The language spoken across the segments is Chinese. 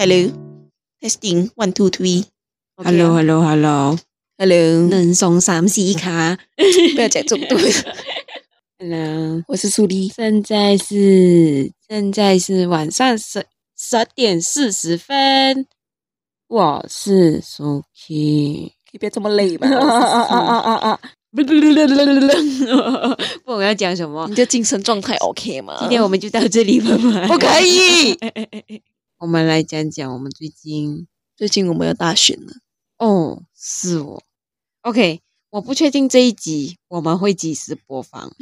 Hello，testing one two three。Hello，Hello，Hello，hello. 能送三 C 卡？不要讲这么多。Hello，我是苏丽，现在是现在是晚上十十点四十分。我是苏 K，可以别这么累吧？啊啊啊啊啊！不，我要讲什么？你的精神状态 OK 吗？今天我们就到这里吧。不可以。我们来讲讲我们最近，最近我们要大选了。哦，是哦。OK，我不确定这一集我们会几时播放，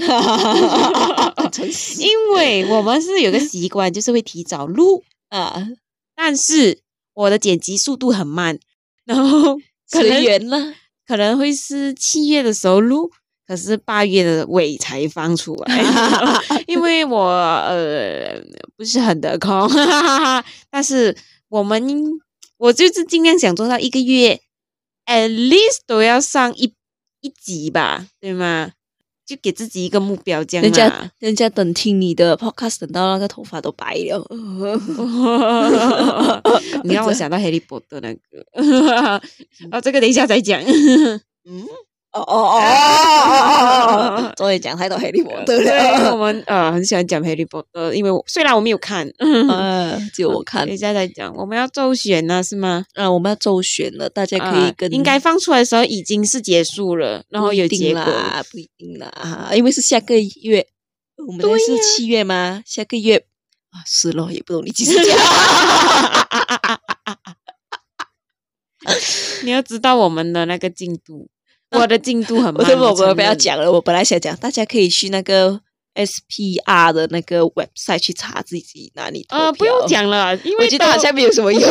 因为我们是有个习惯，就是会提早录 啊。但是我的剪辑速度很慢，然后可能了。可能会是七月的时候录，可是八月的尾才放出来，因为我呃不是很得空，但是我们我就是尽量想做到一个月 at least 都要上一一集吧，对吗？就给自己一个目标，这样。人家人家等听你的 podcast，等到那个头发都白了。你让我想到 Harry Potter 那个，哦，这个等一下再讲。嗯，哦哦哦哦哦，终于讲太多 Harry Potter 了。我们呃很喜欢讲 Harry Potter，因为我虽然我没有看，嗯，只有我看。等一下再讲，我们要周旋了是吗？嗯，我们要周旋了，大家可以跟。应该放出来的时候已经是结束了，然后有结果，不一定啦，因为是下个月，我们是七月吗？下个月。啊，是咯，也不懂你几时讲。你要知道我们的那个进度，我的进度很慢。我我不要讲了，我本来想讲，大家可以去那个 SPR 的那个 website 去查自己哪里啊。呃，不用讲了，因为我觉得好像没有什么用。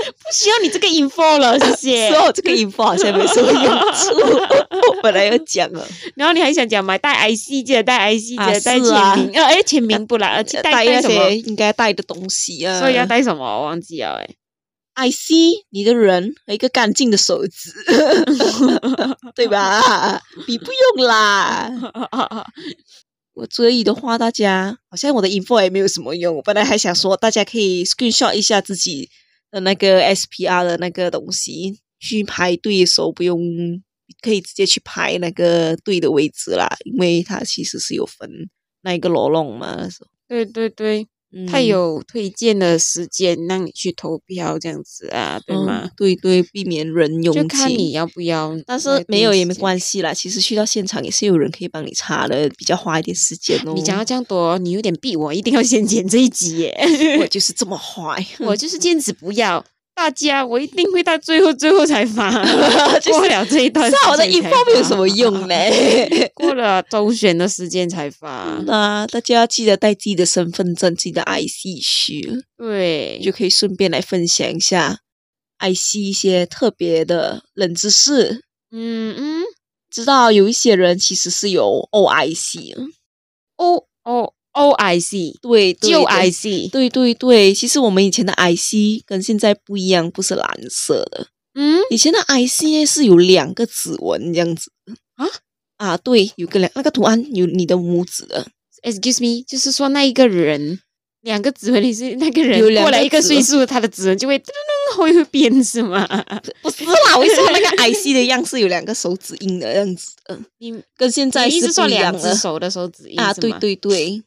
不需要你这个 info 了，谢谢。说这个 info 好像没什么用处。我本来要讲了，然后你还想讲吗？带 IC 记得带 IC 记得带签名。呃，哎，签名不来，而且带一些应该带的东西啊。所以要带什么？我忘记了。哎，IC 你的人和一个干净的手指，对吧？笔不用啦。我所以的话，大家好像我的 info 也没有什么用。我本来还想说，大家可以 screenshot 一下自己。的那个 SPR 的那个东西，去排队的时候不用，可以直接去排那个队的位置啦，因为它其实是有分那一个罗龙嘛。对对对。他有推荐的时间让你去投票，这样子啊，对吗？嗯、对对，避免人拥挤。就看你要不要，但是没有也没关系啦。其实去到现场也是有人可以帮你查的，比较花一点时间哦。你讲到这样多，你有点逼我，一定要先剪这一集耶。我 就是这么坏，我就是坚持不要。大家，我一定会到最后最后才发，过了这一段，我的 info 没有什么用嘞。过了周选的时间才发。那大家要记得带自己的身份证、自己的 IC 去，对，就可以顺便来分享一下 IC 一些特别的冷知识。嗯嗯，知道有一些人其实是有 OIC，O O。O I C，对，旧 I C，对对对，其实我们以前的 I C 跟现在不一样，不是蓝色的。嗯，以前的 I C 是有两个指纹这样子啊啊，对，有个两那个图案有你的拇指的。Excuse me，就是说那一个人两个指纹，你是那个人过来一个岁数，他的指纹就会噔噔会会变是吗？不是啦，为什么那个 I C 的样式有两个手指印的样子？嗯，你跟现在是不一样的。手的手指印啊，对对对。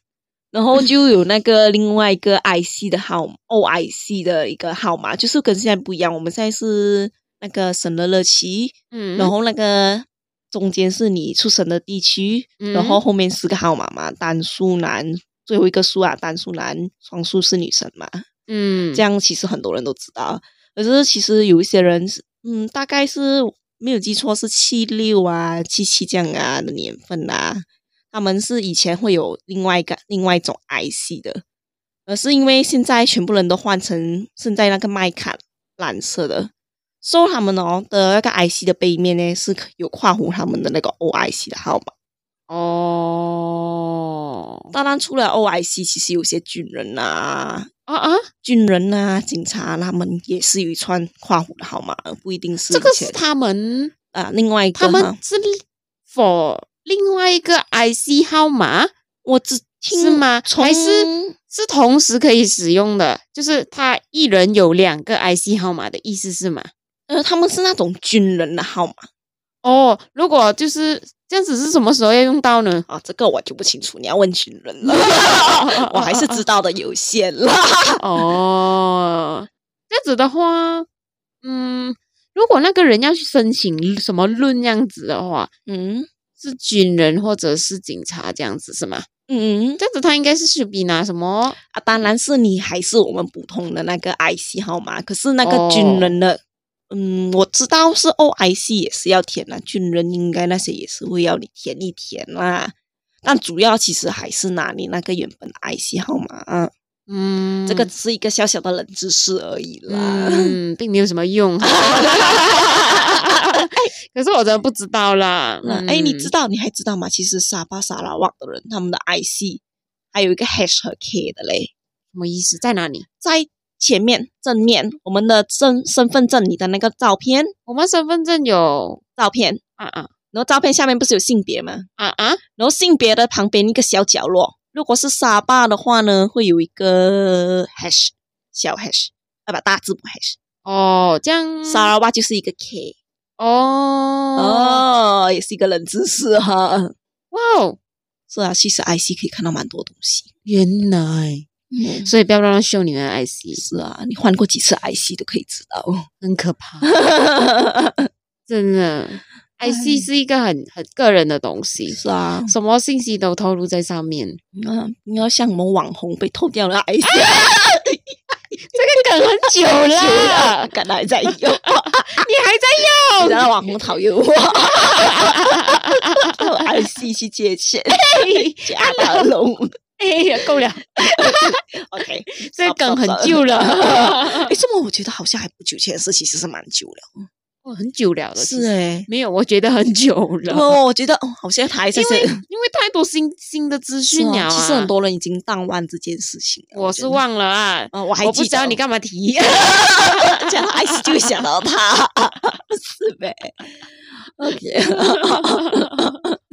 然后就有那个另外一个 IC 的号，OIC 的一个号码，就是跟现在不一样。我们现在是那个省的日期，嗯，然后那个中间是你出生的地区，嗯、然后后面四个号码嘛，单数男，最后一个数啊，单数男，双数是女生嘛，嗯，这样其实很多人都知道。可是其实有一些人，嗯，大概是没有记错是七六啊、七七这样啊的年份啊。他们是以前会有另外一个另外一种 IC 的，而是因为现在全部人都换成现在那个麦卡蓝色的，所以他们哦的那个 IC 的背面呢是有括弧他们的那个 OIC 的号码。哦，当然除了 OIC，其实有些军人啊啊啊，军人啊，警察他们也是有一串括弧的号码，不一定是这个是他们啊，另外一个他们是 for。另外一个 IC 号码，我只是吗？还是是同时可以使用的？就是他一人有两个 IC 号码的意思是吗？呃，他们是那种军人的号码。哦，如果就是这样子，是什么时候要用到呢？啊，这个我就不清楚，你要问军人了。我还是知道的有限了。哦，这样子的话，嗯，如果那个人要去申请什么论这样子的话，嗯，是军人或者是警察这样子是吗？嗯，这样子他应该是去比拿什么啊？当然是你还是我们普通的那个 IC 号码，可是那个军人的。哦嗯，我知道是 OIC 也是要填啦，军人应该那些也是会要你填一填啦。但主要其实还是拿你那个原本的 IC 号码。嗯，这个只是一个小小的冷知识而已啦，嗯，并没有什么用。可是我真的不知道啦。嗯，哎，你知道？你还知道吗？其实沙巴沙拉旺的人，他们的 IC 还有一个 Hash 和 K 的嘞。什么意思？在哪里？在。前面正面，我们的身身份证里的那个照片，我们身份证有照片啊啊，然后照片下面不是有性别吗？啊啊，然后性别的旁边一个小角落，如果是沙巴的话呢，会有一个 hash 小 hash，啊不大字母 hash。哦，这样沙拉瓦就是一个 K。哦哦，也是一个冷知识哈。哇哦，是啊，其实 IC 可以看到蛮多东西。原来。嗯、所以不要乱乱秀你们的 IC。是啊，你换过几次 IC 都可以知道，很可怕。真的，IC 是一个很很个人的东西。是啊，什么信息都透露在上面。嗯，你要像我们网红被偷掉了 IC，这个梗很久了，梗还在用，你还在用，你让网红讨厌我。IC 去借钱，假大龙。哎呀，够了，OK，这个梗很旧了。哎，这么我觉得好像还不久前的事，其实是蛮久了。哦，很久了的，是哎，没有，我觉得很久了。哦，我觉得哦，好像他还因为，因为太多新新的资讯了。其实很多人已经淡忘这件事情。我是忘了啊，我还不知道你干嘛提，讲到 IC 就想到他，是呗？OK。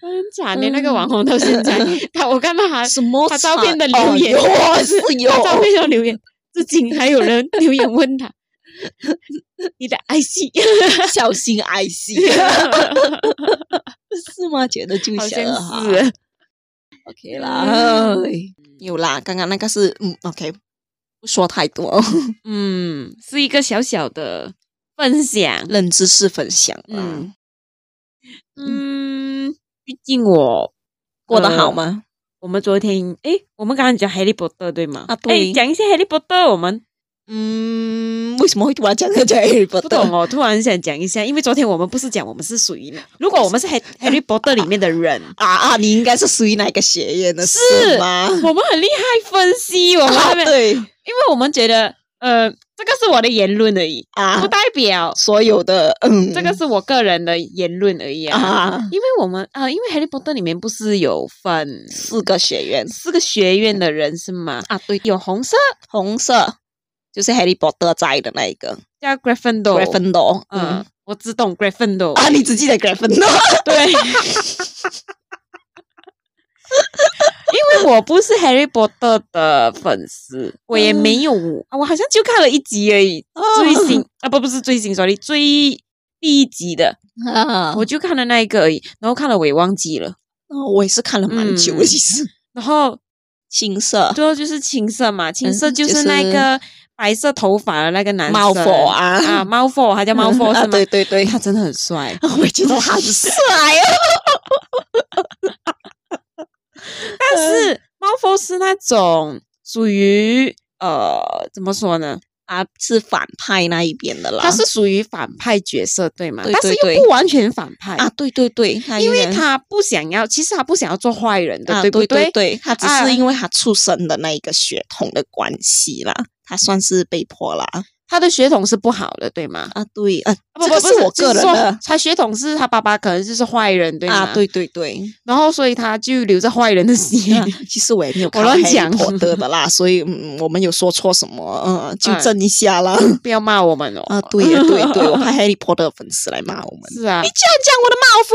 很惨的，那个网红到现在，他我看到他什么他照片的留言，是有照片的留言，至今还有人留言问他，你的 IC 小心 IC，是吗？觉得就像是，OK 啦，有啦，刚刚那个是嗯，OK，不说太多，嗯，是一个小小的分享，冷知识分享，嗯嗯。最近我过得好吗？呃、我们昨天诶，我们刚刚讲哈利波特对吗？啊，对，讲一下哈利波特。我们嗯，为什么会突然讲讲哈利波特？不懂哦，突然想讲一下，因为昨天我们不是讲我们是属于，如果我们是哈哈利波特里面的人啊啊，你应该是属于哪个学院的？是，吗？我们很厉害分析，我们、啊、对，因为我们觉得呃。这个是我的言论而已啊，不代表所有的。嗯，这个是我个人的言论而已啊。啊因为我们啊，因为哈利波特里面不是有分四个学院，四个学院的人是吗？啊，对，有红色，红色就是哈利波特在的那一个。叫 Gryffindor。Gryffindor，嗯，我只懂 Gryffindor 啊，你只记得 Gryffindor，对。因为我不是 Harry Potter 的粉丝，我也没有，我好像就看了一集而已，最新啊，不不是最新，sorry，最第一集的，我就看了那一个而已，然后看了我也忘记了，哦，我也是看了蛮久的，其实，然后青色，最后就是青色嘛，青色就是那个白色头发的那个男生，猫佛啊啊，猫佛，他叫 猫佛是吗？对对对，他真的很帅，我觉得他很帅哦。但是猫佛是那种属于呃，怎么说呢？啊，是反派那一边的啦。他是属于反派角色，对吗？对对对，但是又不完全反派啊。对对对，因为他不想要，其实他不想要做坏人的，啊、对不对？对，对，对，他只是因为他出生的那一个血统的关系啦，啊、他算是被迫啦。他的血统是不好的，对吗？啊，对啊，不这个是我个人的。他血统是他爸爸可能就是坏人，对吗？啊，对对对。然后所以他就留着坏人的血。其实我也没有 看《哈利波特》的啦，所以嗯，我们有说错什么，嗯，纠正一下啦。不要骂我们哦。啊，对对对，我怕《哈利波特》粉丝来骂我们。是啊，你居然讲我的猫夫。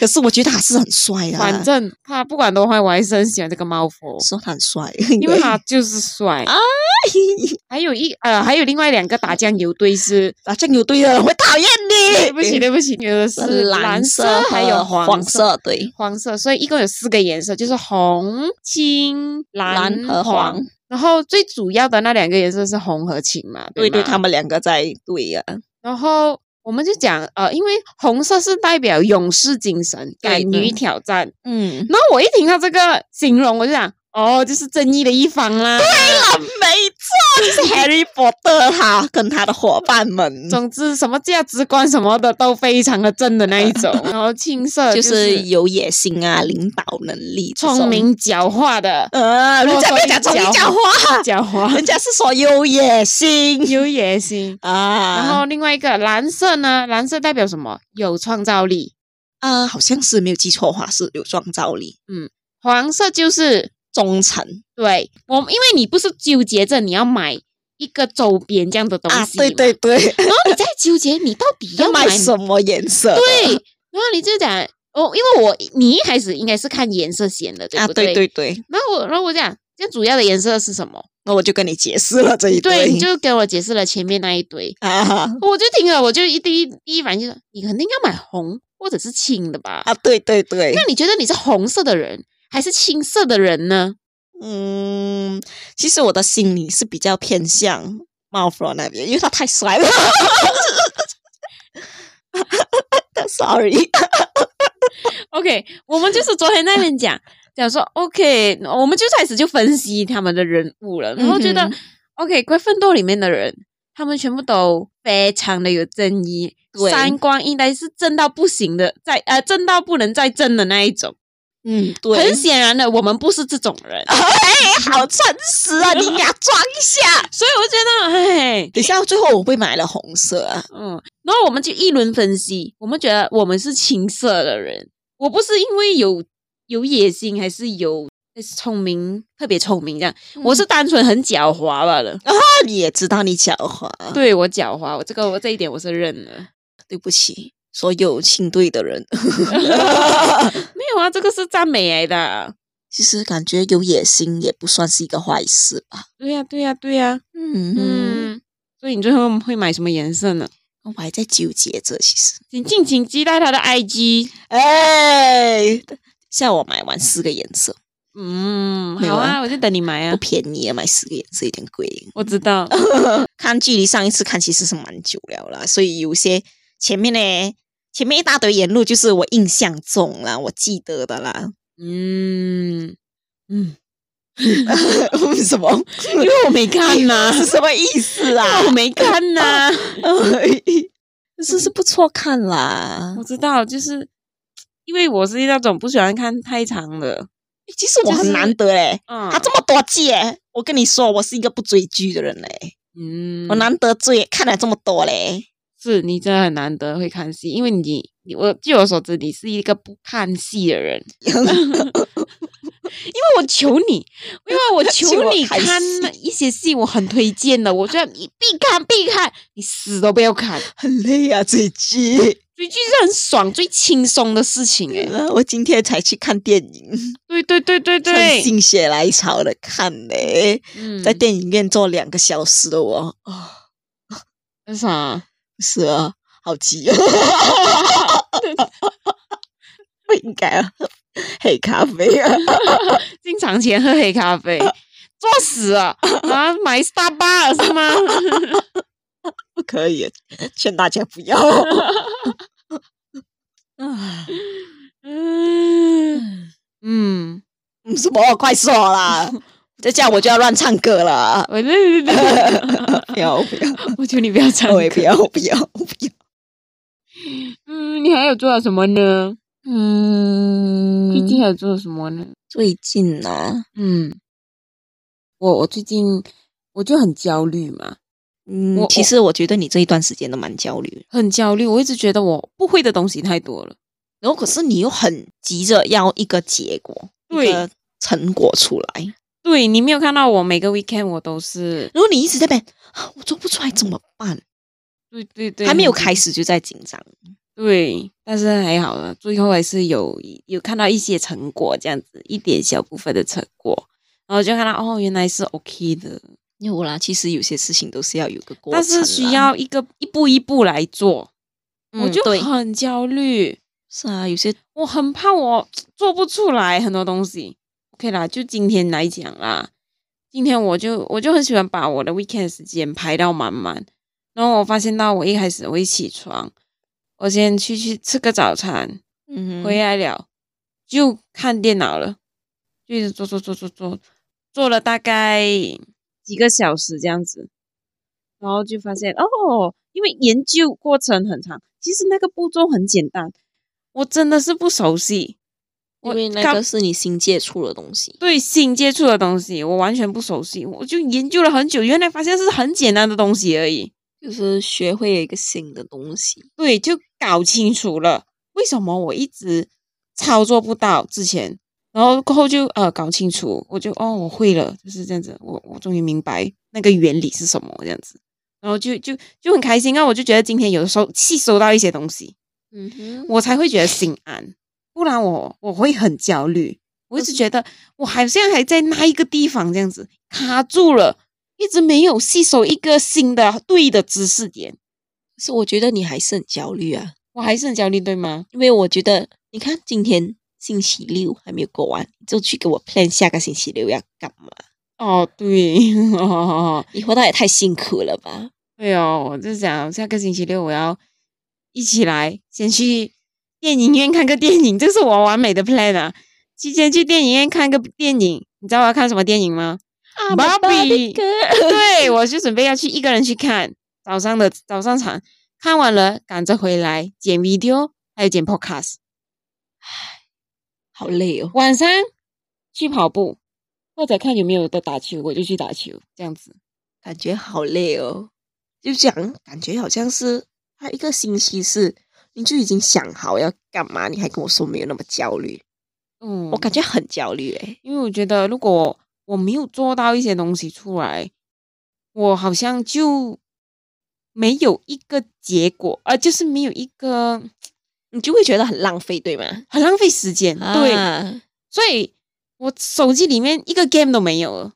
可是我觉得他是很帅啊。反正他不管多坏，我还是很喜欢这个猫夫。说他很帅，因为他就是帅啊。还有一呃，还有另外两个打酱油队是打酱油队的人会讨厌你。对不起，对不起，有的是蓝色，还有黄色，对，黄色，所以一共有四个颜色，就是红、青、蓝和黄。然后最主要的那两个颜色是红和青嘛？对对，他们两个在对呀。然后我们就讲呃，因为红色是代表勇士精神，敢于挑战。嗯，然后我一听到这个形容，我就想。哦，就是正义的一方啦。对了，没错，就是 Harry Potter 他跟他的伙伴们。总之，什么价值观什么的都非常的正的那一种。然后青色就是有野心啊，领导能力，聪明狡猾的。呃，人家没讲聪明狡猾，狡猾，人家是说有野心，有野心啊。然后另外一个蓝色呢？蓝色代表什么？有创造力啊，好像是没有记错的话是有创造力。嗯，黄色就是。忠诚，对我，因为你不是纠结着你要买一个周边这样的东西，啊，对对对，然后你在纠结你到底要 买，买什么颜色，对，然后你就讲哦，因为我你一开始应该是看颜色先的，对不对？啊，对对对，然后我然后我讲，这主要的颜色是什么？那我就跟你解释了这一堆，对，你就给我解释了前面那一堆 啊，我就听了，我就一第一第一反应就是，你肯定要买红或者是青的吧？啊，对对对，那你觉得你是红色的人？还是青涩的人呢？嗯，其实我的心里是比较偏向猫弗那边，因为他太帅了。Sorry。OK，我们就是昨天那边讲讲说，OK，我们就开始就分析他们的人物了，然后觉得、，OK，怪奋斗里面的人，他们全部都非常的有正义，对三观应该是正到不行的，在呃正到不能再正的那一种。嗯，对，很显然的，我们不是这种人。哎，好诚实啊，你俩装一下。所以我觉得，哎，等一下，最后我会买了红色啊。嗯，然后我们就一轮分析，我们觉得我们是青色的人。我不是因为有有野心，还是有聪明，特别聪明这样。嗯、我是单纯很狡猾罢了。啊，你也知道你狡猾。对，我狡猾，我这个我这一点我是认了。对不起。所有亲队的人 没有啊，这个是赞美来的。其实感觉有野心也不算是一个坏事吧？对呀、啊，对呀、啊，对呀。嗯嗯。所以你最后会买什么颜色呢？我还在纠结着。其实，请敬请期待他的 IG。哎，下午买完四个颜色。嗯，好啊，我就等你买啊。不便宜啊，买四个颜色有点贵。我知道。看距离上一次看其实是蛮久了啦，所以有些前面呢。前面一大堆言路就是我印象中啦，我记得的啦。嗯嗯，为什么？因为我没看呐、啊，是什么意思啊？我没看呐、啊，是是不错看啦。我知道，就是因为我是那种不喜欢看太长的。其实我很难得诶，嗯，他这么多季诶，我跟你说，我是一个不追剧的人嘞。嗯，我难得追，看了这么多嘞。是你真的很难得会看戏，因为你，你我据我所知，你是一个不看戏的人。因为我求你，因为我求你看一些戏，我很推荐的，我觉得你必看必看，你死都不要看，很累啊！追剧，追剧是很爽、最轻松的事情诶。我今天才去看电影，对对对对对，心血来潮的看嘞，嗯、在电影院坐两个小时的我啊，为啥？是啊，好急啊！不应该啊，黑咖啡啊，进场前喝黑咖啡，作死啊！啊，买 Starbucks 是吗？不可以，劝大家不要。嗯嗯，什么？快说啦！再这样我就要乱唱歌了。不要不要，我求你不要唱歌。我也不要我不要我不要。嗯，你还有做了什么呢？嗯，最近还有做了什么呢？最近呢？嗯，我我最近我就很焦虑嘛。嗯，其实我觉得你这一段时间都蛮焦虑，很焦虑。我一直觉得我不会的东西太多了，然后可是你又很急着要一个结果，对，一个成果出来。对，你没有看到我每个 weekend 我都是，如果你一直在变，我做不出来怎么办？对对对，还没有开始就在紧张。对，但是还好了，最后还是有有看到一些成果，这样子一点小部分的成果，然后就看到哦，原来是 OK 的。有啦，其实有些事情都是要有个过程，但是需要一个一步一步来做，嗯、我就很焦虑。是啊，有些我很怕我做不出来很多东西。OK 啦，就今天来讲啦，今天我就我就很喜欢把我的 weekend 时间排到满满。然后我发现到我一开始我一起床，我先去去吃个早餐，嗯，回来了就看电脑了，就一直做做做做做，做了大概。几个小时这样子，然后就发现哦，因为研究过程很长，其实那个步骤很简单，我真的是不熟悉，因为那个是你新接触的东西，对，新接触的东西我完全不熟悉，我就研究了很久，原来发现是很简单的东西而已，就是学会了一个新的东西，对，就搞清楚了为什么我一直操作不到之前。然后过后就呃搞清楚，我就哦我会了，就是这样子，我我终于明白那个原理是什么这样子，然后就就就很开心啊！我就觉得今天有的时候吸收到一些东西，嗯哼，我才会觉得心安，不然我我会很焦虑。我一直觉得我好像还在那一个地方这样子卡住了，一直没有吸收一个新的对的知识点。可是我觉得你还是很焦虑啊，我还是很焦虑，对吗？因为我觉得你看今天。星期六还没有过完，就去给我 plan 下个星期六要干嘛？哦，对，你活得也太辛苦了吧？对哦，我就想下个星期六我要一起来，先去电影院看个电影，这是我完美的 plan 啊！提前去电影院看个电影，你知道我要看什么电影吗？啊，芭比，对，我就准备要去一个人去看早上的早上场，看完了赶着回来剪 video，还有剪 podcast 唉。好累哦！晚上去跑步，或者看有没有的打球，我就去打球，这样子感觉好累哦。就这样，感觉好像是他一个星期是你就已经想好要干嘛，你还跟我说没有那么焦虑。嗯，我感觉很焦虑诶，因为我觉得如果我没有做到一些东西出来，我好像就没有一个结果，呃，就是没有一个。你就会觉得很浪费，对吗？很浪费时间，啊、对。所以我手机里面一个 game 都没有了。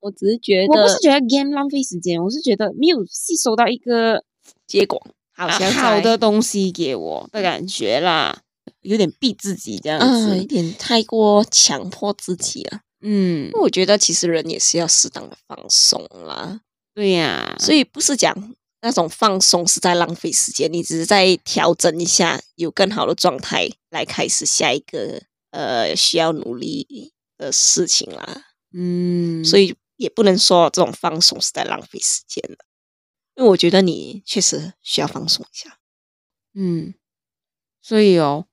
我只是觉得，我不是觉得 game 浪费时间，我是觉得没有吸收到一个结果，好像好的东西给我的感觉啦，有点逼自己这样子，嗯、有点太过强迫自己了。嗯，我觉得其实人也是要适当的放松啦。对呀、啊，所以不是讲。那种放松是在浪费时间，你只是在调整一下，有更好的状态来开始下一个呃需要努力的事情啦。嗯，所以也不能说这种放松是在浪费时间的，因为我觉得你确实需要放松一下。嗯，所以哦，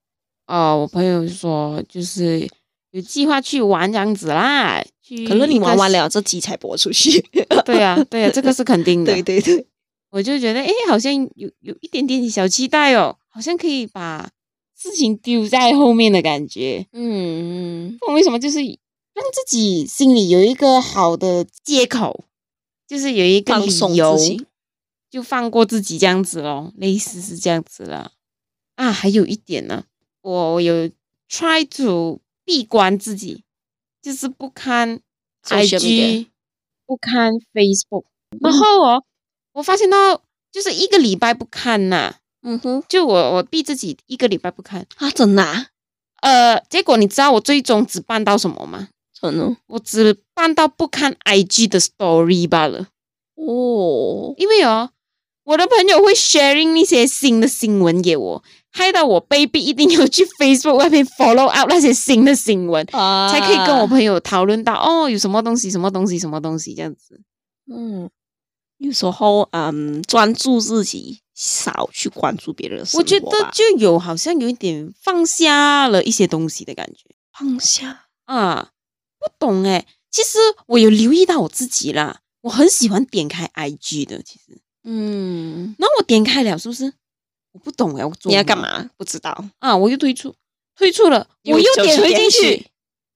呃，我朋友说就是有计划去玩这样子啦，可能你玩完了这集才播出去。对啊，对啊，这个是肯定的。对对对。我就觉得，哎，好像有有一点点小期待哦，好像可以把事情丢在后面的感觉。嗯，为什么？就是让自己心里有一个好的借口，就是有一个理由，就放过自己这样子咯，类似是这样子了。啊，还有一点呢，我有 try to 闭关自己，就是不看 IG，不看 Facebook，然后哦。我发现到就是一个礼拜不看呐、啊，嗯哼，就我我逼自己一个礼拜不看啊，真的、啊，呃，结果你知道我最终只办到什么吗？真的，我只办到不看 IG 的 Story 罢了。哦，因为哦，我的朋友会 sharing 一些新的新闻给我，害到我被逼一定要去 Facebook 外面 follow out 那些新的新闻，啊、才可以跟我朋友讨论到哦，有什么东西，什么东西，什么东西这样子，嗯。有时候，嗯，专注自己，少去关注别人的生活。我觉得就有好像有一点放下了一些东西的感觉。放下啊，不懂诶。其实我有留意到我自己啦，我很喜欢点开 IG 的，其实，嗯，然后我点开了，是不是？我不懂哎，我做你要干嘛？不知道啊，我又退出，退出了，我又点回进去。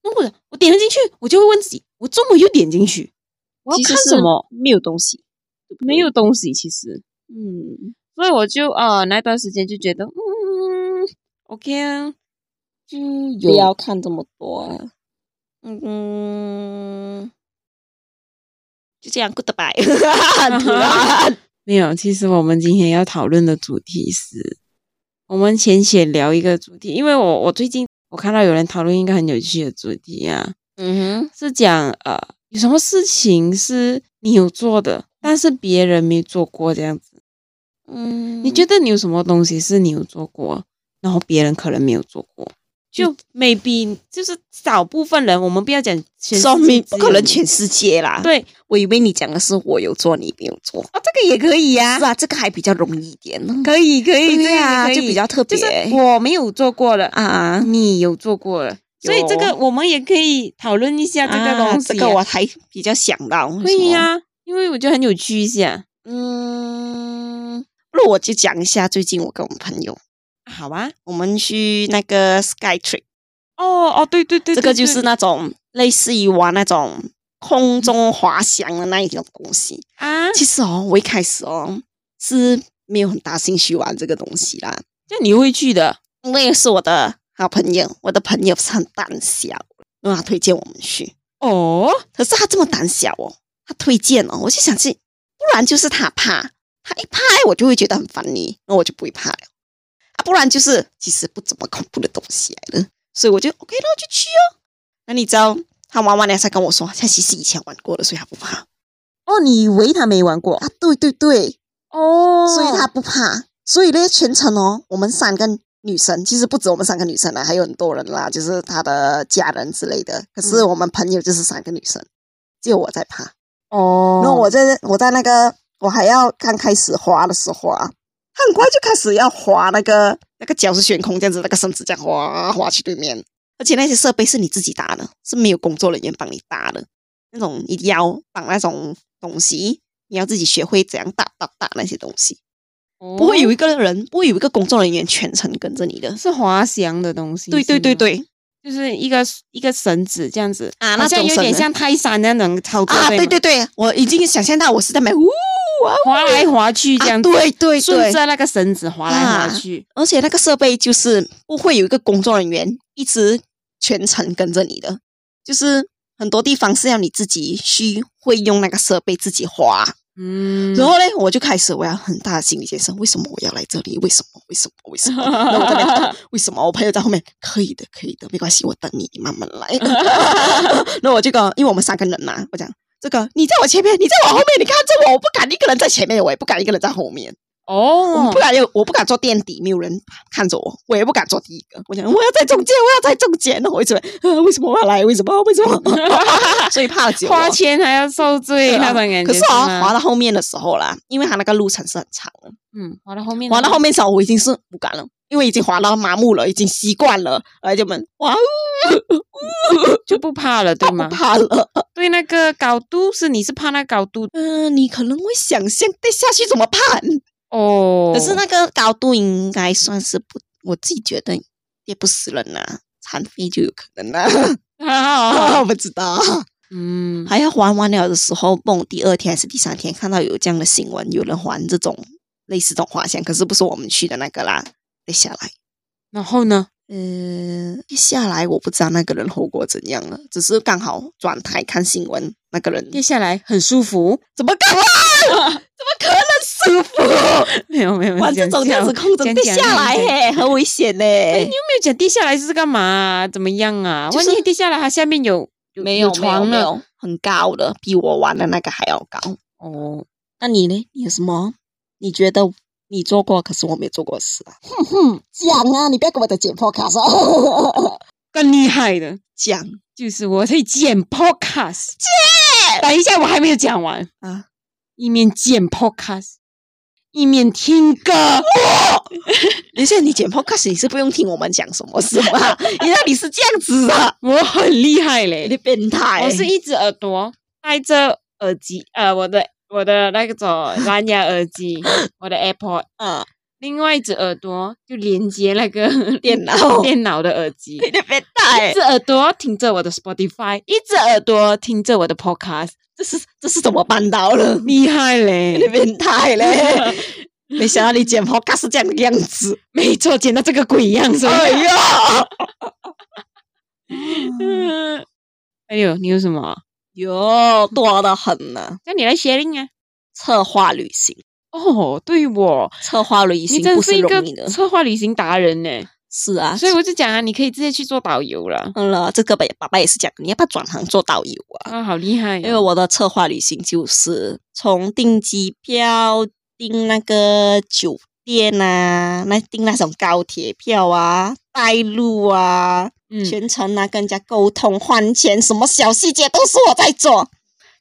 那我我点了进去，我就会问自己，我中午又点进去？我要看什么？没有东西，没有东西，其实，嗯，所以我就啊、呃，那段时间就觉得，嗯，OK 啊，就不要看这么多啊，嗯，就这样，Goodbye。没有，其实我们今天要讨论的主题是，我们浅浅聊一个主题，因为我我最近我看到有人讨论一个很有趣的主题啊，嗯哼，是讲呃有什么事情是你有做的，但是别人没做过这样子，嗯，你觉得你有什么东西是你有做过，然后别人可能没有做过？就 maybe 就是少部分人，我们不要讲全世界，不可能全世界啦。对，我以为你讲的是我有做，你没有做。哦，这个也可以呀，是吧，这个还比较容易一点。可以，可以，对呀，就比较特别。就是我没有做过了啊，你有做过了，所以这个我们也可以讨论一下这个东西。这个我还比较想到。可以呀，因为我觉得很有趣一下。嗯，那我就讲一下最近我跟我们朋友。好啊，我们去那个 Sky Trip。哦哦，对对对，这个就是那种类似于玩那种空中滑翔的那一种东西啊。其实哦，我一开始哦是没有很大兴趣玩这个东西啦。就你会去的，因为是我的好朋友，我的朋友是很胆小，因为他推荐我们去。哦，可是他这么胆小哦，他推荐哦，我就想去，不然就是他怕，他一怕我就会觉得很烦你，那我就不会怕了。啊，不然就是其实不怎么恐怖的东西来的。所以我就 OK，那我就去哦。那你知道他玩完了才跟我说，他其实以前玩过的，所以他不怕。哦，你以为他没玩过啊？对对对，哦，所以他不怕。所以呢，全程哦，我们三个女生，其实不止我们三个女生啦，还有很多人啦，就是他的家人之类的。可是我们朋友就是三个女生，只有我在怕。哦，然后我在我在那个我还要刚开始滑的时候啊。很快就开始要滑那个那个脚是悬空这样子，那个绳子这样滑滑去对面，而且那些设备是你自己搭的，是没有工作人员帮你搭的，那种一定要绑那种东西，你要自己学会怎样搭搭搭那些东西，哦、不会有一个人，不会有一个工作人员全程跟着你的，是滑翔的东西，对对对对，就是一个一个绳子这样子。啊，那像有点像泰山那种操作啊，对对对，我已经想象到我是在买呜。滑来滑去这样，对对对，顺着那个绳子滑来滑去，而且那个设备就是不会有一个工作人员一直全程跟着你的，就是很多地方是要你自己去会用那个设备自己滑。嗯，然后呢，我就开始我要很大的心理建设，为什么我要来这里？为什么？为什么？为什么？那我在那边为什么？我朋友在后面，可以的，可以的，没关系，我等你，你慢慢来。那我就讲，因为我们三个人嘛，我讲。这个你在我前面，你在我后面，你看着我，我不敢一个人在前面，我也不敢一个人在后面。哦，我不敢有，我不敢坐垫底，没有人看着我，我也不敢坐第一个。我想我要在中间，我要在中间。我一直问，为什么我要来？为什么？为什么？所以怕久，花钱还要受罪那种感觉。可是啊，滑到后面的时候啦，因为它那个路程是很长的。嗯，滑到后面，滑到后面的时候，我已经是不敢了。因为已经滑到麻木了，已经习惯了，来就们哇，就不怕了，对吗？不怕了。对那个高度是你是怕那高度？嗯、呃，你可能会想象掉下去怎么办？哦，可是那个高度应该算是不，我自己觉得也不死人呐、啊，残废就有可能啦、啊。我 不知道。嗯，还要还完了的时候，蹦第二天还是第三天，看到有这样的新闻，有人还这种类似这种滑翔，可是不是我们去的那个啦。跌下来，然后呢？嗯，跌下来，我不知道那个人后果怎样了。只是刚好转台看新闻，那个人跌下来很舒服，怎么可能？怎么可能舒服？没 有没有，玩这种样子空中跌下来，嘿，很危险呢。你有没有讲跌下来是干嘛？怎么样啊？万一跌下来，它下面有没有床呢？很高的，比我玩的那个还要高。哦，那你呢？你有什么？你觉得？你做过，可是我没做过事啊！哼哼，讲啊，你不要跟我在剪 podcast 啊！更厉害的讲，就是我在剪 podcast。剪，等一下，我还没有讲完啊！一面剪 podcast，一面听歌。等一下，你剪 podcast，你是不用听我们讲什么，是吗？原来你是这样子啊！我很厉害嘞，你变态！我是一只耳朵戴着。耳机，呃，我的我的那个种蓝牙耳机，我的 AirPod，嗯，另外一只耳朵就连接那个电脑电脑的耳机，你变态一只耳朵听着我的 Spotify，一只耳朵听着我的 Podcast，这是这是怎么办到的？厉害嘞！你变态嘞！没想到你剪 Podcast 是这样的样子，没错，剪到这个鬼样子。哎呀！嗯，哎呦，你有什么？有，多的很呢。那你来 sharing 啊？策划旅行哦，对我策划旅行不是容易的。策划旅行达人呢？是啊，所以我就讲啊，你可以直接去做导游了。嗯了，这个爸爸爸也是讲，你要不要转行做导游啊？啊，好厉害！因为我的策划旅行就是从订机票、订那个酒店啊，那订那种高铁票啊、带路啊。嗯、全程啊，跟人家沟通换钱，什么小细节都是我在做。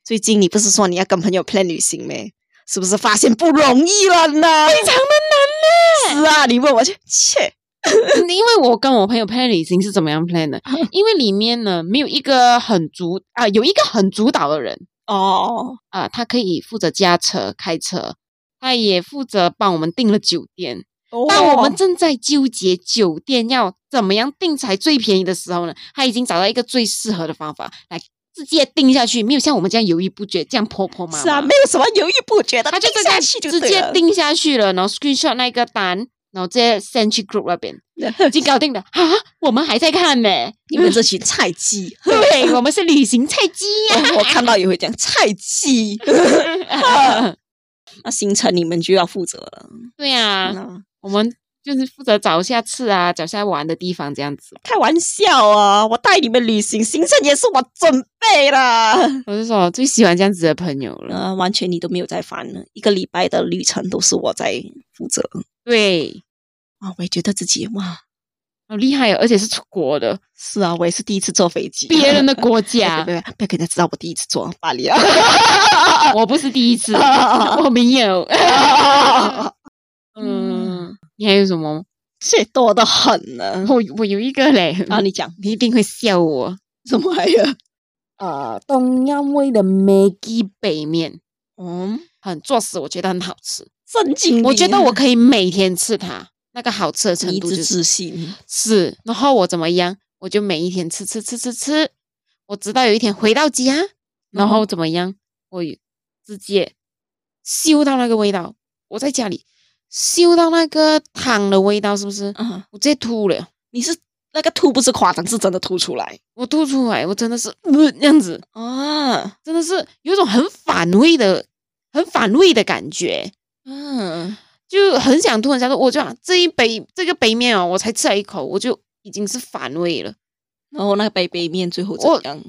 最近你不是说你要跟朋友 plan 旅行没？是不是发现不容易了呢？非常的难呢。是啊，你问我去切。因为我跟我朋友 plan 旅行是怎么样 plan 的？因为里面呢没有一个很主啊，有一个很主导的人哦啊，他可以负责驾车开车，他也负责帮我们订了酒店。但我们正在纠结酒店要怎么样订才最便宜的时候呢，他已经找到一个最适合的方法来直接订下去，没有像我们这样犹豫不决，这样婆婆妈妈。是啊，没有什么犹豫不决的，他就下去就直接订下去了，然后 screenshot 那个单，然后直接 send 去 group 那边，已经搞定了啊！我们还在看呢，你们这群菜鸡，对我们是旅行菜鸡呀！我看到也会讲菜鸡。那行程你们就要负责了。对呀。我们就是负责找下次啊，找下玩的地方这样子。开玩笑啊！我带你们旅行，行程也是我准备的。我是说，我最喜欢这样子的朋友了。啊，完全你都没有在烦了，一个礼拜的旅程都是我在负责。对，啊，我也觉得自己哇，好厉害哦，而且是出国的。是啊，我也是第一次坐飞机，别人的国 家。不要不要给他知道我第一次坐巴黎啊！我不是第一次，我没有。嗯，你还有什么？是多得很呢。我我有一个嘞，啊，你讲，你一定会笑我。什么玩意儿？呃，东阳味的麦记北面，嗯，很作死，我觉得很好吃。真经，我觉得我可以每天吃它，那个好吃的程度就是自信。是，然后我怎么样？我就每一天吃吃吃吃吃，我直到有一天回到家，然后怎么样？我直接嗅到那个味道，我在家里。嗅到那个汤的味道，是不是？嗯，我直接吐了。你是那个吐不是夸张，是真的吐出来。我吐出来，我真的是呃这样子啊，真的是有一种很反胃的、很反胃的感觉。嗯，就很想吐，很想吐。我就这一杯这个杯面哦，我才吃了一口，我就已经是反胃了。然后那个杯杯面最后怎样？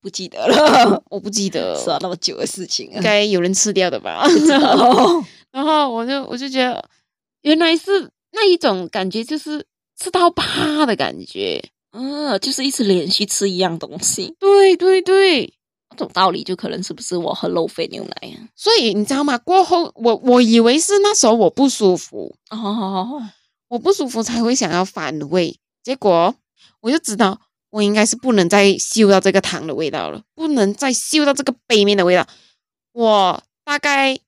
不记得了，我不记得，是啊，那么久的事情，应该有人吃掉的吧？然后我就我就觉得，原来是那一种感觉，就是吃到怕的感觉，嗯，就是一直连续吃一样东西。对对对，这种道理就可能是不是我喝 low fat 牛奶啊？所以你知道吗？过后我我以为是那时候我不舒服哦，我不舒服才会想要反胃，结果我就知道我应该是不能再嗅到这个糖的味道了，不能再嗅到这个杯面的味道。我大概。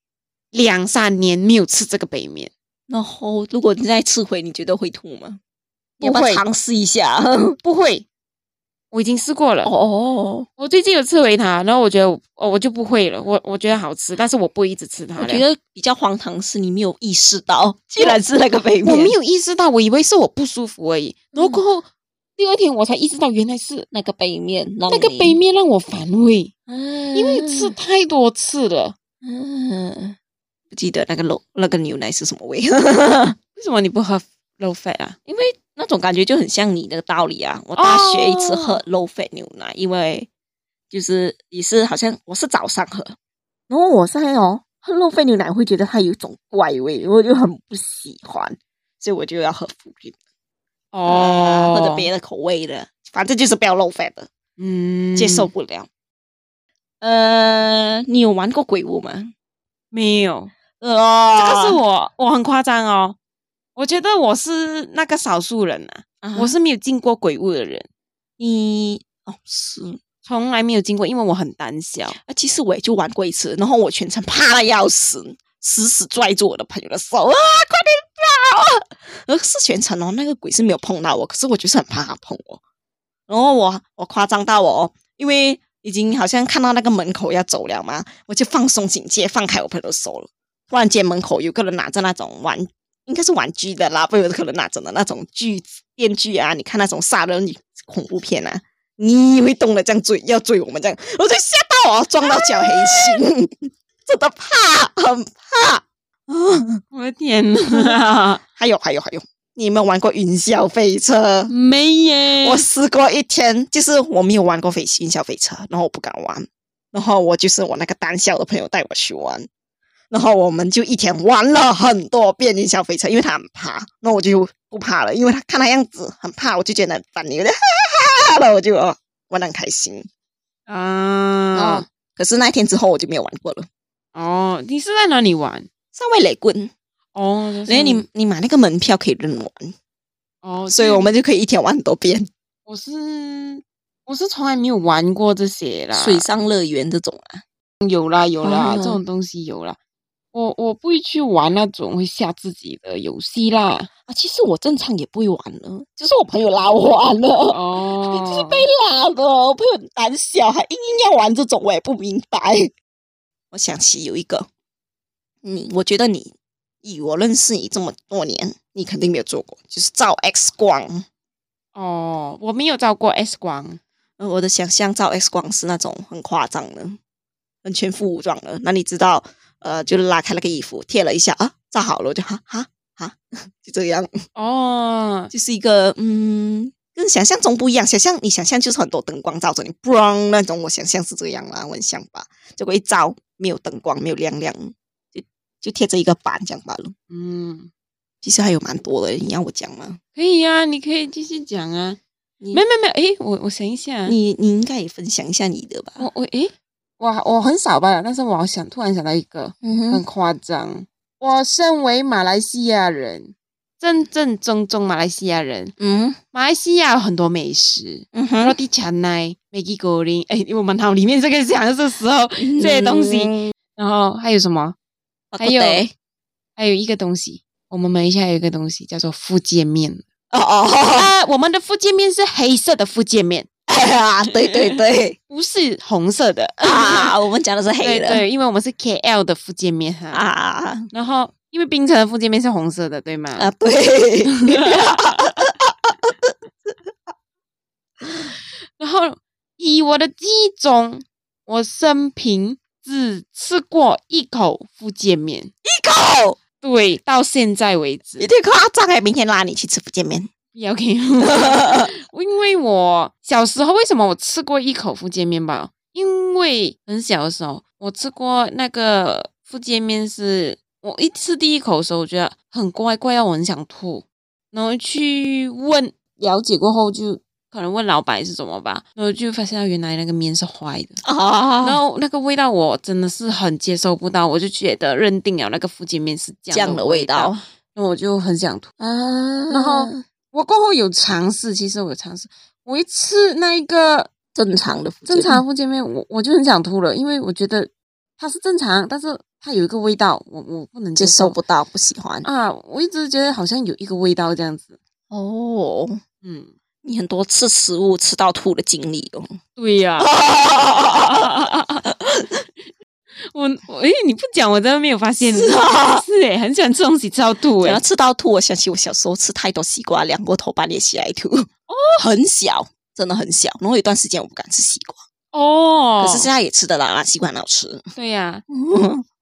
两三年没有吃这个杯面，然后如果你再吃回，你觉得会吐吗？不会，尝试一下，不会。我已经试过了。哦哦，我最近有吃维他，然后我觉得，哦，我就不会了。我我觉得好吃，但是我不会一直吃它。我觉得比较荒唐是你没有意识到，既然是那个杯面，我没有意识到，我以为是我不舒服而已。然后过后、嗯、第二天我才意识到，原来是那个杯面，那个杯面让我反胃，嗯，因为吃太多次了，嗯。不记得那个 low 那个牛奶是什么味？为什么你不喝 low fat 啊？因为那种感觉就很像你的道理啊。我大学一直喝 low fat 牛奶，因为就是也是好像我是早上喝，然后我现在哦喝 low fat 牛奶会觉得它有一种怪味，我就很不喜欢，所以我就要喝福音哦，或者别的口味的，反正就是不要 low fat 的，嗯，接受不了。呃，你有玩过鬼屋吗？没有。哦，这个是我，我很夸张哦。我觉得我是那个少数人啊，uh -huh. 我是没有进过鬼屋的人。你哦，是从来没有经过，因为我很胆小。啊，其实我也就玩过一次，然后我全程怕的要死，死死拽住我的朋友的手啊，快点跑啊！而是全程哦，那个鬼是没有碰到我，可是我就是很怕他碰我。然后我我夸张到我，因为已经好像看到那个门口要走了嘛，我就放松警戒，放开我朋友的手了。突然间门口有个人拿着那种玩，应该是玩具的啦，不有可能拿着的那种锯子电锯啊！你看那种杀人恐怖片啊，你会动了这样追，要追我们这样，我就吓到我撞到脚黑心，真的怕，很怕。我的天呐！还有还有还有。你有没有玩过云霄飞车？没耶，我试过一天，就是我没有玩过飞云霄飞车，然后我不敢玩，然后我就是我那个胆小的朋友带我去玩，然后我们就一天玩了很多遍云霄飞车，因为他很怕，那我就不怕了，因为他看他样子很怕，我就觉得反正有点哈哈哈了，我就哦玩得很开心啊、哦。可是那一天之后我就没有玩过了。哦，你是在哪里玩？上位雷棍。哦，然后你你买那个门票可以任玩，哦，所以我们就可以一天玩很多遍。我是我是从来没有玩过这些啦，水上乐园这种啊，有啦有啦，哦、这种东西有啦。我我不会去玩那种会吓自己的游戏啦。啊，其实我正常也不会玩了，就是我朋友拉我玩了。哦，就是被拉的，我朋友很胆小，还硬硬要玩这种，我也不明白。我想起有一个，你我觉得你。以我认识你这么多年，你肯定没有做过，就是照 X 光。哦，我没有照过 X 光。呃，我的想象照 X 光是那种很夸张的，很全副武装的。那你知道，呃，就拉开那个衣服，贴了一下啊，照好了，我就哈哈哈，就这样。哦，就是一个嗯，跟想象中不一样。想象你想象就是很多灯光照着你，嘣那种。我想象是这样啦，我很想吧。结果一照，没有灯光，没有亮亮。就就贴着一个板讲罢了。嗯，其实还有蛮多的，你要我讲吗？可以呀、啊，你可以继续讲啊。没没没，诶，我我想一下，你你应该也分享一下你的吧？我我诶，我我很少吧，但是我好想突然想到一个，嗯、很夸张。我身为马来西亚人，正正宗宗马来西亚人，嗯，马来西亚有很多美食，嗯哼，罗蒂强奶、Maggi Goreng，诶，我们脑里面这个讲的是时候、嗯、这些东西，然后还有什么？还有还有一个东西，我们马来西亚有一个东西叫做福建面。哦哦，啊，我们的福建面是黑色的福建面。啊，对对对，不是红色的啊。我们讲的是黑的，对，对，因为我们是 KL 的福建面哈。啊，然后因为冰城的福建面是红色的，对吗？啊，对。然后以我的记忆中，我生平。只吃过一口福建面，一口，对，到现在为止，有点夸张哎！明天拉你去吃福建面，不要给我，因为我小时候为什么我吃过一口福建面包？因为很小的时候我吃过那个福建面，是我一吃第一口的时候，我觉得很怪怪，要我很想吐，然后去问了解过后就。可能问老板是怎么吧，然后就发现到原来那个面是坏的啊，然 后那个味道我真的是很接受不到，我就觉得认定了那个福建面是这样的味道，那我就很想吐啊。然后我过后有尝试，其实我有尝试，我一吃那一个正常的正常的福建面，我我就很想吐了，因为我觉得它是正常，但是它有一个味道，我我不能接受，接受不到，不喜欢啊。我一直觉得好像有一个味道这样子哦，嗯。你很多次食物吃到吐的经历哦。对呀、啊，我我诶，你不讲我真的没有发现。是啊，是诶，很喜欢吃东西吃到吐诶。吃到吐，我想起我小时候吃太多西瓜，两个头半夜起来吐。哦，很小，真的很小。然后有一段时间我不敢吃西瓜。哦，可是现在也吃得了啦，西瓜很好吃。对呀、啊，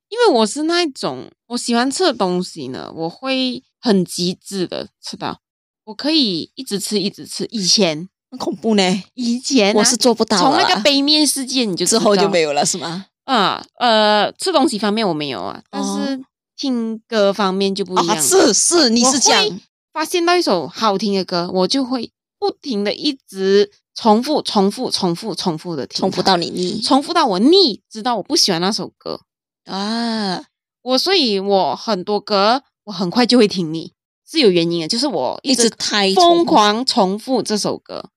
因为我是那一种我喜欢吃的东西呢，我会很极致的吃到。我可以一直吃，一直吃。以前很恐怖呢，以前、啊、我是做不到。从那个杯面事件，你就之后就没有了，是吗？啊，呃，吃东西方面我没有啊，但是听歌方面就不一样。啊、是是，你是这样发现到一首好听的歌，我就会不停的一直重复、重复、重复、重复的听，重复到你腻，重复到我腻，直到我不喜欢那首歌啊。我所以，我很多歌我很快就会听腻。是有原因的，就是我一直太疯狂重复这首歌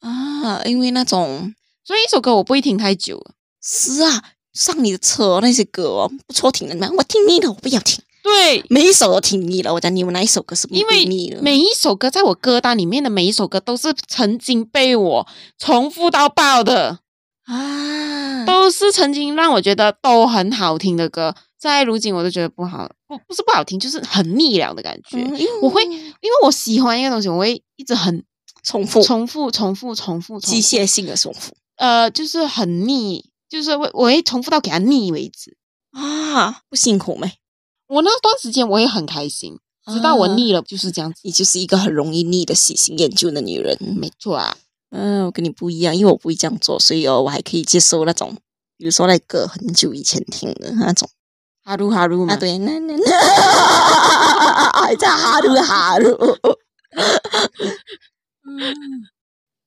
啊，因为那种所以一首歌我不会听太久。是啊，上你的车那些歌哦，不错听的吗？我听腻了，我不要听。对，每一首都听腻了。我讲你们哪一首歌是不腻了？因为每一首歌在我歌单里面的每一首歌都是曾经被我重复到爆的啊，都是曾经让我觉得都很好听的歌。在如今我都觉得不好，不不是不好听，就是很腻了的感觉。嗯、我会因为我喜欢一个东西，我会一直很重复、重复、重复、重复、机械性的重复。呃，就是很腻，就是我我会重复到给他腻为止啊，不辛苦没？我那段时间我也很开心，直到我腻了，就是这样子。你就是一个很容易腻的喜新厌旧的女人，没错啊。嗯，我跟你不一样，因为我不会这样做，所以哦，我还可以接受那种，比如说那个很久以前听的那种，哈噜哈噜嘛。啊，对，那那那，还在哈噜哈噜。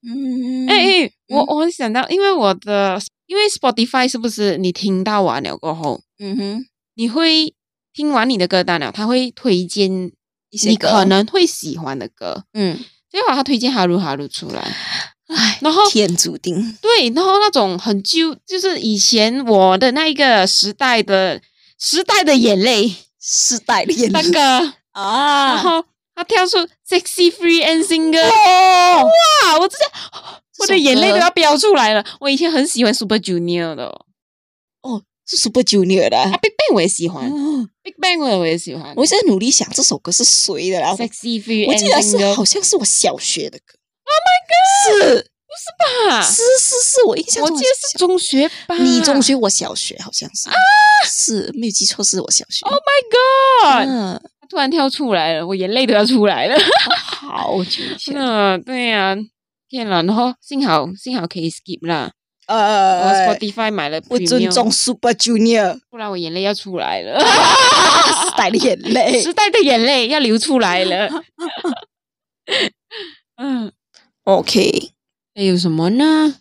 嗯，哎哎，我我想到，因为我的，因为 Spotify 是不是你听到完了过后，嗯哼，你会。听完你的歌单了，他会推荐一些你可能会喜欢的歌，嗯，结果他推荐哈鲁哈鲁出来，唉，然后天注定，对，然后那种很旧，就是以前我的那一个时代的时代的眼泪，时代的眼泪，那个。啊，然后他跳出 Sexy Free and Single，哇，哇，我这下我的眼泪都要飙出来了，我以前很喜欢 Super Junior 的，哦。是 Super Junior 的啊，Big Bang 我也喜欢，Big Bang 我也喜欢。我现在努力想这首歌是谁的啦？Sexy Free，我记得是好像是我小学的歌。Oh my god！是，不是吧？是是是，我印象中我记得是中学吧？你中学，我小学，好像是啊，是没有记错，是我小学。Oh my god！嗯，他突然跳出来了，我眼泪都要出来了。好久以前，嗯，对呀，天呐，然后幸好幸好可以 skip 啦。呃，我 Spotify 买了，不尊重 Super Junior，不然我眼泪要出来了。时代的眼泪，时代的眼泪要流出来了。嗯，OK，还有什么呢？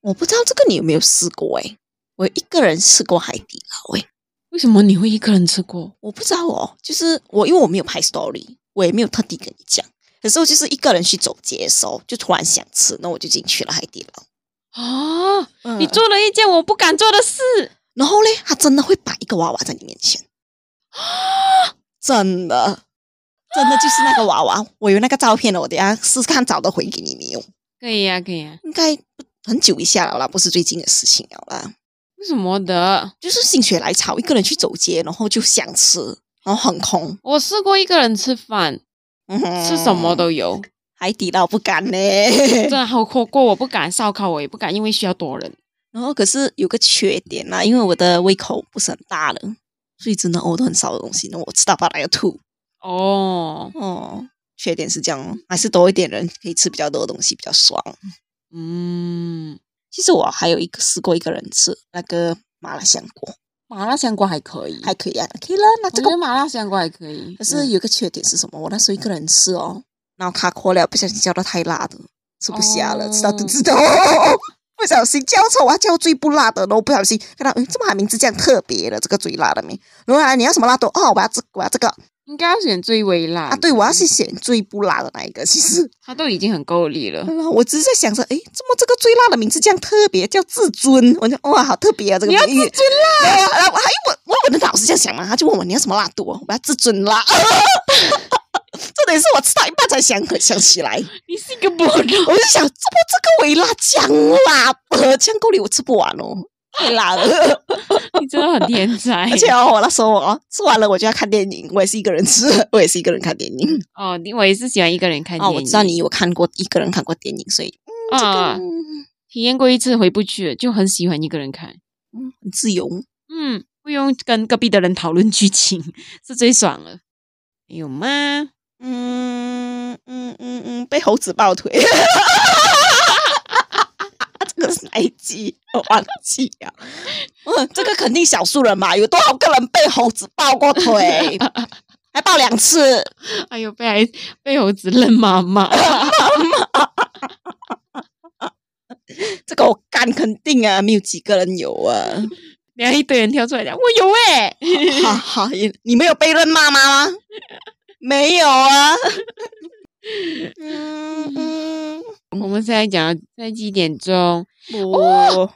我不知道这个你有没有试过诶，我一个人吃过海底捞诶。为什么你会一个人吃过？我不知道哦，就是我因为我没有拍 story，我也没有特地跟你讲，可是我就是一个人去走街的时候，就突然想吃，那我就进去了海底捞。啊！你做了一件我不敢做的事，然后嘞，他真的会摆一个娃娃在你面前啊！真的，真的就是那个娃娃。我有那个照片了，我等下试试看找得回给你没有？可以呀，可以呀。应该很久一下了啦，不是最近的事情了啦。为什么的？就是心血来潮，一个人去走街，然后就想吃，然后很空。我试过一个人吃饭，嗯哼，吃什么都有。海底捞不敢呢，真的好火锅我不敢，烧烤我也不敢，因为需要多人。然后可是有个缺点啦，因为我的胃口不是很大了，所以只能呕很少的东西，那我吃到饱了要吐。哦哦，缺点是这样，还是多一点人可以吃比较多的东西比较爽。嗯，其实我还有一个试过一个人吃那个麻辣香锅，麻辣香锅还可以，还可以啊，可以了。那这个麻辣香锅还可以，可是有个缺点是什么？我那时候一个人吃哦。然后卡壳了，不小心叫到太辣的，吃不下了，吃到肚子痛。不小心叫错，我要叫最不辣的，然后不小心看到，嗯，这么好名字，这样特别的，这个最辣的名？然后来你要什么辣度？哦，我要这，我要这个，应该要选最微辣啊！对，我要是选最不辣的那一个。其实 他都已经很够力了。我只是在想着，哎，怎么这个最辣的名字这样特别，叫至尊？我就哇，好特别啊！这个名字你要至尊辣？然后还我我我的老师这样想嘛，他就问我你要什么辣度？我要至尊辣。重点是我吃到一半才想想起来，你是一个魔人。我就想，怎么这个微辣酱辣？酱够力我吃不完哦，太辣了。你真的很天才。而且哦，我那时候哦，吃完了我就要看电影，我也是一个人吃，我也是一个人看电影。哦，我也是喜欢一个人看电影。哦，我知道你有看过一个人看过电影，所以啊，体验过一次回不去了，就很喜欢一个人看。嗯，很自由。嗯，不用跟隔壁的人讨论剧情，是最爽了。有吗？嗯嗯嗯嗯，被猴子抱腿，这个是哪一集？我忘记了。嗯，这个肯定少数人嘛，有多少个人被猴子抱过腿？还抱两次？哎呦，被被猴子认妈妈。这个我敢肯定啊，没有几个人有啊。然后一堆人跳出来讲，我有哎、欸。哈哈，你没有被认妈妈吗？没有啊，嗯嗯，我们现在讲在几点钟？哦，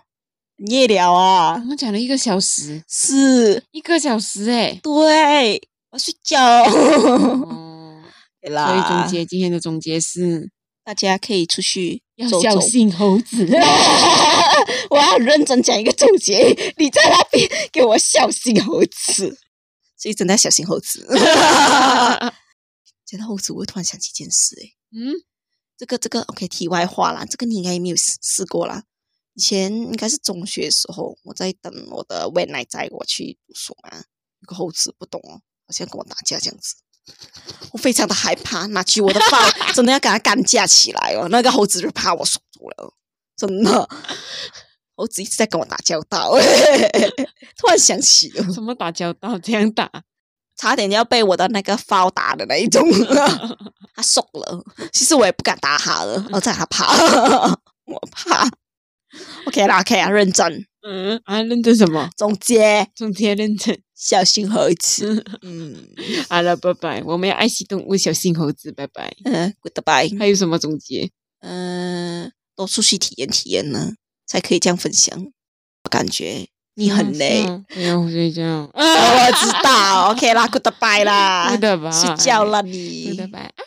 夜聊啊！我们讲了一个小时，是一个小时哎。对，我睡觉。哦，对啦。所以总结今天的总结是：大家可以出去要小心猴子。我要认真讲一个总结，你在那边给我小心猴子。所以真的要小心猴子。讲到猴子，我会突然想起一件事，哎，嗯。这个这个 OK，题外话啦，这个你应该也没有试试过啦。以前应该是中学的时候，我在等我的未来载我去读书嘛，有个猴子不懂哦，好像跟我打架这样子，我非常的害怕，拿起我的棒，真的要跟他干架起来哦。那个猴子就怕我守住了，真的，猴子一直在跟我打交道，突然想起了什么打交道这样打。差点要被我的那个包打的那一种，他怂了。其实我也不敢打他了，我在他怕，我怕。OK 啦，OK 啊，认真。嗯啊，认真什么？总结，总结认真，小心猴子。嗯，好了，拜拜。我们要爱惜动物，小心猴子，拜拜。嗯，Goodbye。还有什么总结？嗯，多出去体验体验呢，才可以这样分享。我感觉。你很累，不要睡觉。我知道，OK 啦，Goodbye 啦，睡觉睡觉了你。Goodbye。